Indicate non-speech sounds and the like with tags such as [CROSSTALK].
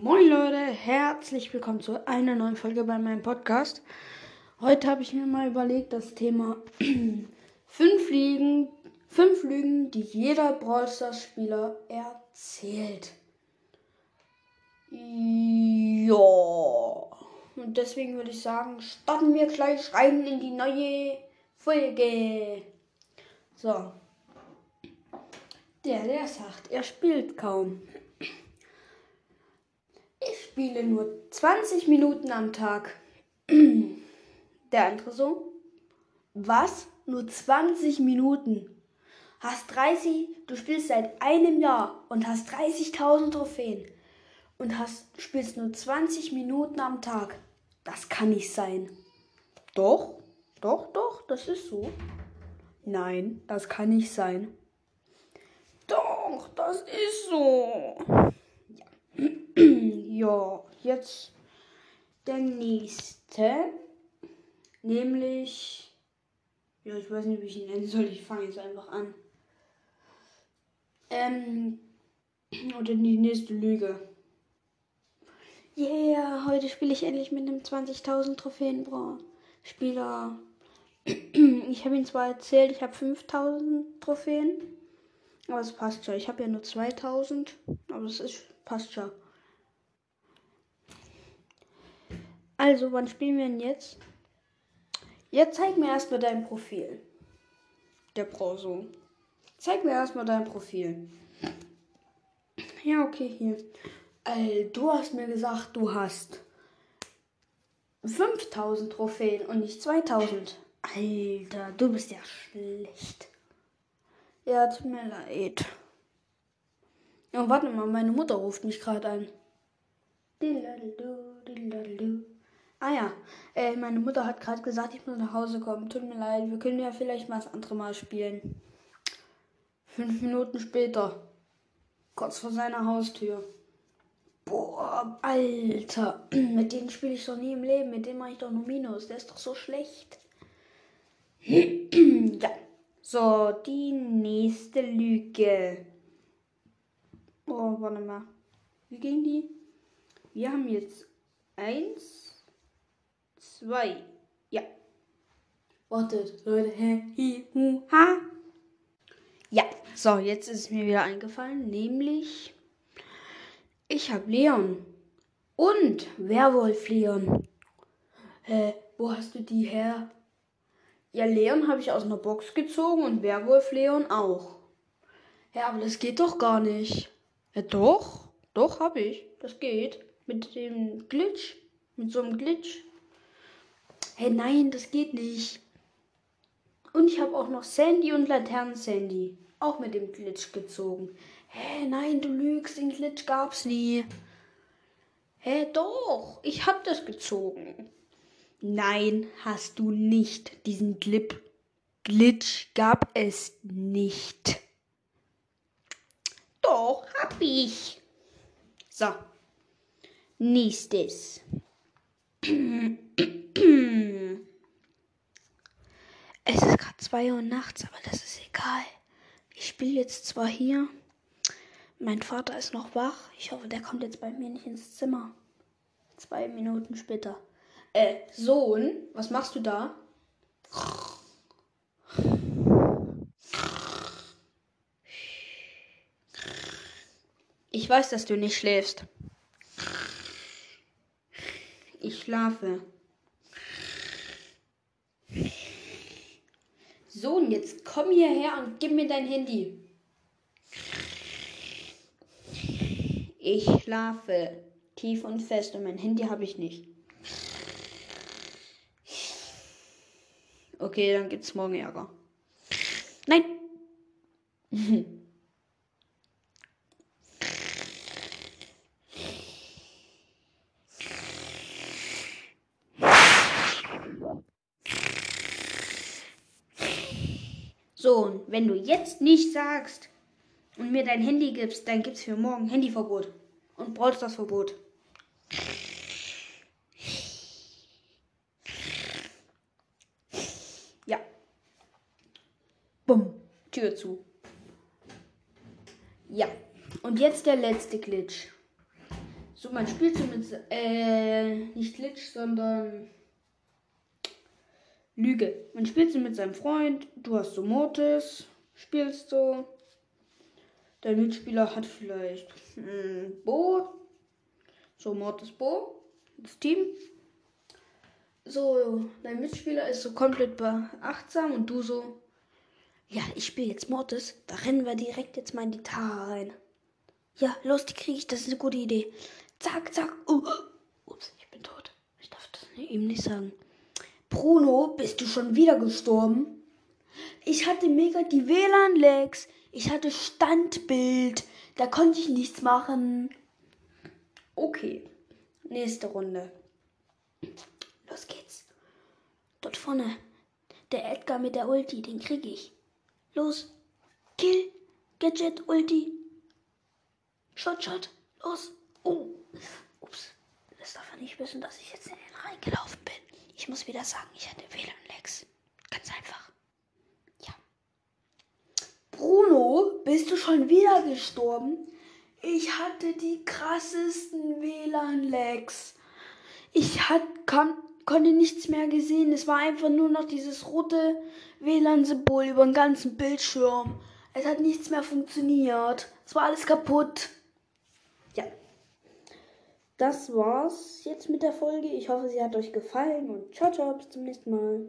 Moin Leute, herzlich willkommen zu einer neuen Folge bei meinem Podcast. Heute habe ich mir mal überlegt, das Thema [CLEARS THROAT] fünf Lügen, fünf Lügen, die jeder Brawl Stars Spieler erzählt. Ja. Und deswegen würde ich sagen, starten wir gleich rein in die neue Folge. So. Der, der sagt, er spielt kaum. Spiele nur 20 Minuten am Tag. [CLEARS THROAT] Der andere so. Was? Nur 20 Minuten? Hast 30, du spielst seit einem Jahr und hast 30.000 Trophäen und hast, spielst nur 20 Minuten am Tag. Das kann nicht sein. Doch, doch, doch, das ist so. Nein, das kann nicht sein. Doch, das ist so. Ja, jetzt der nächste. Nämlich. Ja, ich weiß nicht, wie ich ihn nennen soll. Ich fange jetzt einfach an. Ähm. Oder die nächste Lüge. Yeah, heute spiele ich endlich mit einem 20.000 Trophäen Spieler. Ich habe ihn zwar erzählt, ich habe 5.000 Trophäen. Aber es passt schon. Ich habe ja nur 2.000. Aber es ist, passt schon. Also, wann spielen wir denn jetzt? Jetzt zeig mir erstmal dein Profil. Der Browser. Zeig mir erstmal dein Profil. Ja, okay, hier. Äh, du hast mir gesagt, du hast 5000 Trophäen und nicht 2000. Alter, du bist ja schlecht. Ja, tut mir leid. Ja, warte mal, meine Mutter ruft mich gerade an. Ah ja, äh, meine Mutter hat gerade gesagt, ich muss nach Hause kommen. Tut mir leid, wir können ja vielleicht mal das andere Mal spielen. Fünf Minuten später. Kurz vor seiner Haustür. Boah, Alter. [CLEARS THROAT] Mit denen spiele ich doch nie im Leben. Mit dem mache ich doch nur Minus. Der ist doch so schlecht. [CLEARS THROAT] ja. So, die nächste Lüge. Oh, warte mal. Wie ging die? Wir haben jetzt eins, zwei. Ja. Wartet, Leute. Hä, hi, hu, ha. Ja, so, jetzt ist es mir wieder eingefallen. Nämlich, ich habe Leon. Und Werwolf Leon. Hä, wo hast du die her? Ja, Leon habe ich aus einer Box gezogen und Werwolf Leon auch. Ja, aber das geht doch gar nicht. Ja, doch. Doch, habe ich. Das geht. Mit dem Glitch. Mit so einem Glitch. Hey, nein, das geht nicht. Und ich habe auch noch Sandy und Laternen Sandy. Auch mit dem Glitch gezogen. Hä, hey, nein, du lügst. Den Glitch gab's nie. Hä, hey, doch. Ich hab das gezogen. Nein, hast du nicht. Diesen Glip Glitch gab es nicht. Doch, hab ich. So. Nächstes. [CLEARS THROAT] es ist gerade 2 Uhr nachts, aber das ist egal. Ich spiele jetzt zwar hier. Mein Vater ist noch wach. Ich hoffe, der kommt jetzt bei mir nicht ins Zimmer. Zwei Minuten später. Äh, Sohn, was machst du da? Ich weiß, dass du nicht schläfst. Ich schlafe. Sohn, jetzt komm hierher und gib mir dein Handy. Ich schlafe tief und fest und mein Handy habe ich nicht. Okay, dann gibt's morgen Ärger. Nein. [LAUGHS] So, wenn du jetzt nicht sagst und mir dein Handy gibst, dann gibt's für morgen Handyverbot und brauchst das Verbot. Bumm, Tür zu. Ja, und jetzt der letzte Glitch. So, man spielt mit, äh, nicht Glitch, sondern Lüge. Man spielt so mit seinem Freund, du hast so Mortis, spielst so. Dein Mitspieler hat vielleicht hm, Bo, so Mortis Bo, das Team. So, dein Mitspieler ist so komplett beachtsam und du so, ja, ich spiele jetzt Mortis, da rennen wir direkt jetzt mal in die Tara rein. Ja, los, die kriege ich, das ist eine gute Idee. Zack, zack. Uh, ups, ich bin tot. Ich darf das ihm nicht sagen. Bruno, bist du schon wieder gestorben? Ich hatte mega die WLAN-Lags. Ich hatte Standbild. Da konnte ich nichts machen. Okay. Nächste Runde. Los geht's. Dort vorne. Der Edgar mit der Ulti, den krieg ich. Los. Kill. Gadget, Ulti. Shot, Shot. Los. Oh. Ups. Das darf er nicht wissen, dass ich jetzt in den reingelaufen bin. Ich muss wieder sagen, ich hatte WLAN-Lex. Ganz einfach. Ja. Bruno, bist du schon wieder gestorben? Ich hatte die krassesten WLAN-Lags. Ich hat, kann, konnte nichts mehr gesehen. Es war einfach nur noch dieses rote WLAN-Symbol über den ganzen Bildschirm. Es hat nichts mehr funktioniert. Es war alles kaputt. Ja. Das war's jetzt mit der Folge. Ich hoffe, sie hat euch gefallen und ciao, ciao, bis zum nächsten Mal.